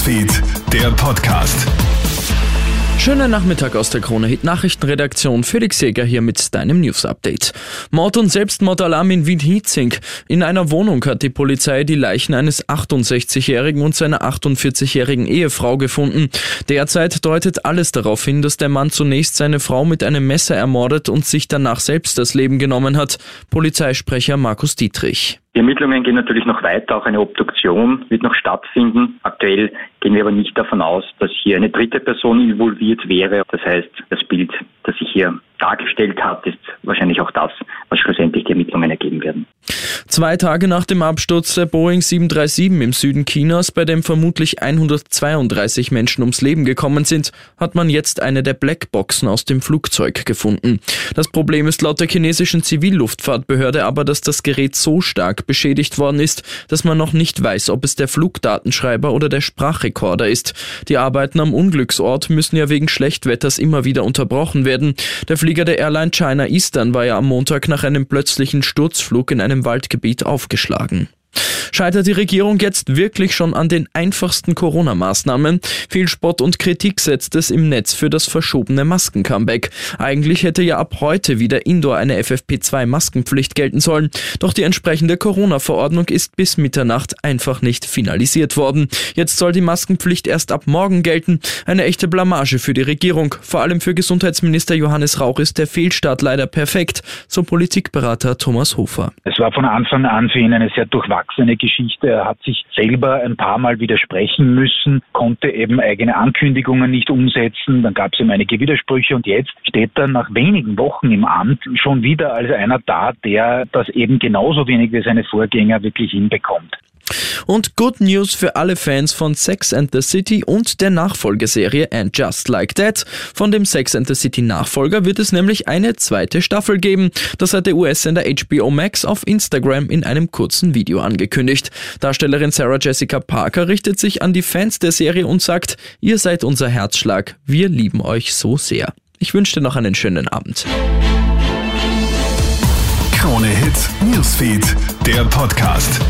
Newsfeed, der Podcast. Schönen Nachmittag aus der Krone Hit Nachrichtenredaktion. Felix Jäger hier mit deinem News Update. Mord und Selbstmordalarm in Wien-Hietzing. In einer Wohnung hat die Polizei die Leichen eines 68-jährigen und seiner 48-jährigen Ehefrau gefunden. Derzeit deutet alles darauf hin, dass der Mann zunächst seine Frau mit einem Messer ermordet und sich danach selbst das Leben genommen hat. Polizeisprecher Markus Dietrich. Die Ermittlungen gehen natürlich noch weiter. Auch eine Obduktion wird noch stattfinden. Aktuell gehen wir aber nicht davon aus, dass hier eine dritte Person involviert wäre. Das heißt, das Bild, das sich hier dargestellt hat, ist wahrscheinlich auch das, was schlussendlich die Ermittlungen ergeben werden. Zwei Tage nach dem Absturz der Boeing 737 im Süden Chinas, bei dem vermutlich 132 Menschen ums Leben gekommen sind, hat man jetzt eine der Blackboxen aus dem Flugzeug gefunden. Das Problem ist laut der chinesischen Zivilluftfahrtbehörde aber, dass das Gerät so stark beschädigt worden ist, dass man noch nicht weiß, ob es der Flugdatenschreiber oder der Sprachrekorder ist. Die Arbeiten am Unglücksort müssen ja wegen Schlechtwetters immer wieder unterbrochen werden. Der Flieger der Airline China Eastern war ja am Montag nach einem plötzlichen Sturzflug in einem Waldgebiet aufgeschlagen. Scheitert die Regierung jetzt wirklich schon an den einfachsten Corona-Maßnahmen? Viel Spott und Kritik setzt es im Netz für das verschobene Masken-Comeback. Eigentlich hätte ja ab heute wieder indoor eine FFP2-Maskenpflicht gelten sollen. Doch die entsprechende Corona-Verordnung ist bis Mitternacht einfach nicht finalisiert worden. Jetzt soll die Maskenpflicht erst ab morgen gelten. Eine echte Blamage für die Regierung. Vor allem für Gesundheitsminister Johannes Rauch ist der Fehlstart leider perfekt, so Politikberater Thomas Hofer. Es war von Anfang an für ihn eine sehr durchwachsene Geschichte. Er hat sich selber ein paar Mal widersprechen müssen, konnte eben eigene Ankündigungen nicht umsetzen. Dann gab es ihm einige Widersprüche und jetzt steht er nach wenigen Wochen im Amt schon wieder als einer da, der das eben genauso wenig wie seine Vorgänger wirklich hinbekommt. Und Good News für alle Fans von Sex and the City und der Nachfolgeserie And Just Like That. Von dem Sex and the City Nachfolger wird es nämlich eine zweite Staffel geben. Das hat der US-Sender HBO Max auf Instagram in einem kurzen Video angekündigt. Darstellerin Sarah Jessica Parker richtet sich an die Fans der Serie und sagt, ihr seid unser Herzschlag, wir lieben euch so sehr. Ich wünsche dir noch einen schönen Abend. Krone Hits, Newsfeed, der Podcast.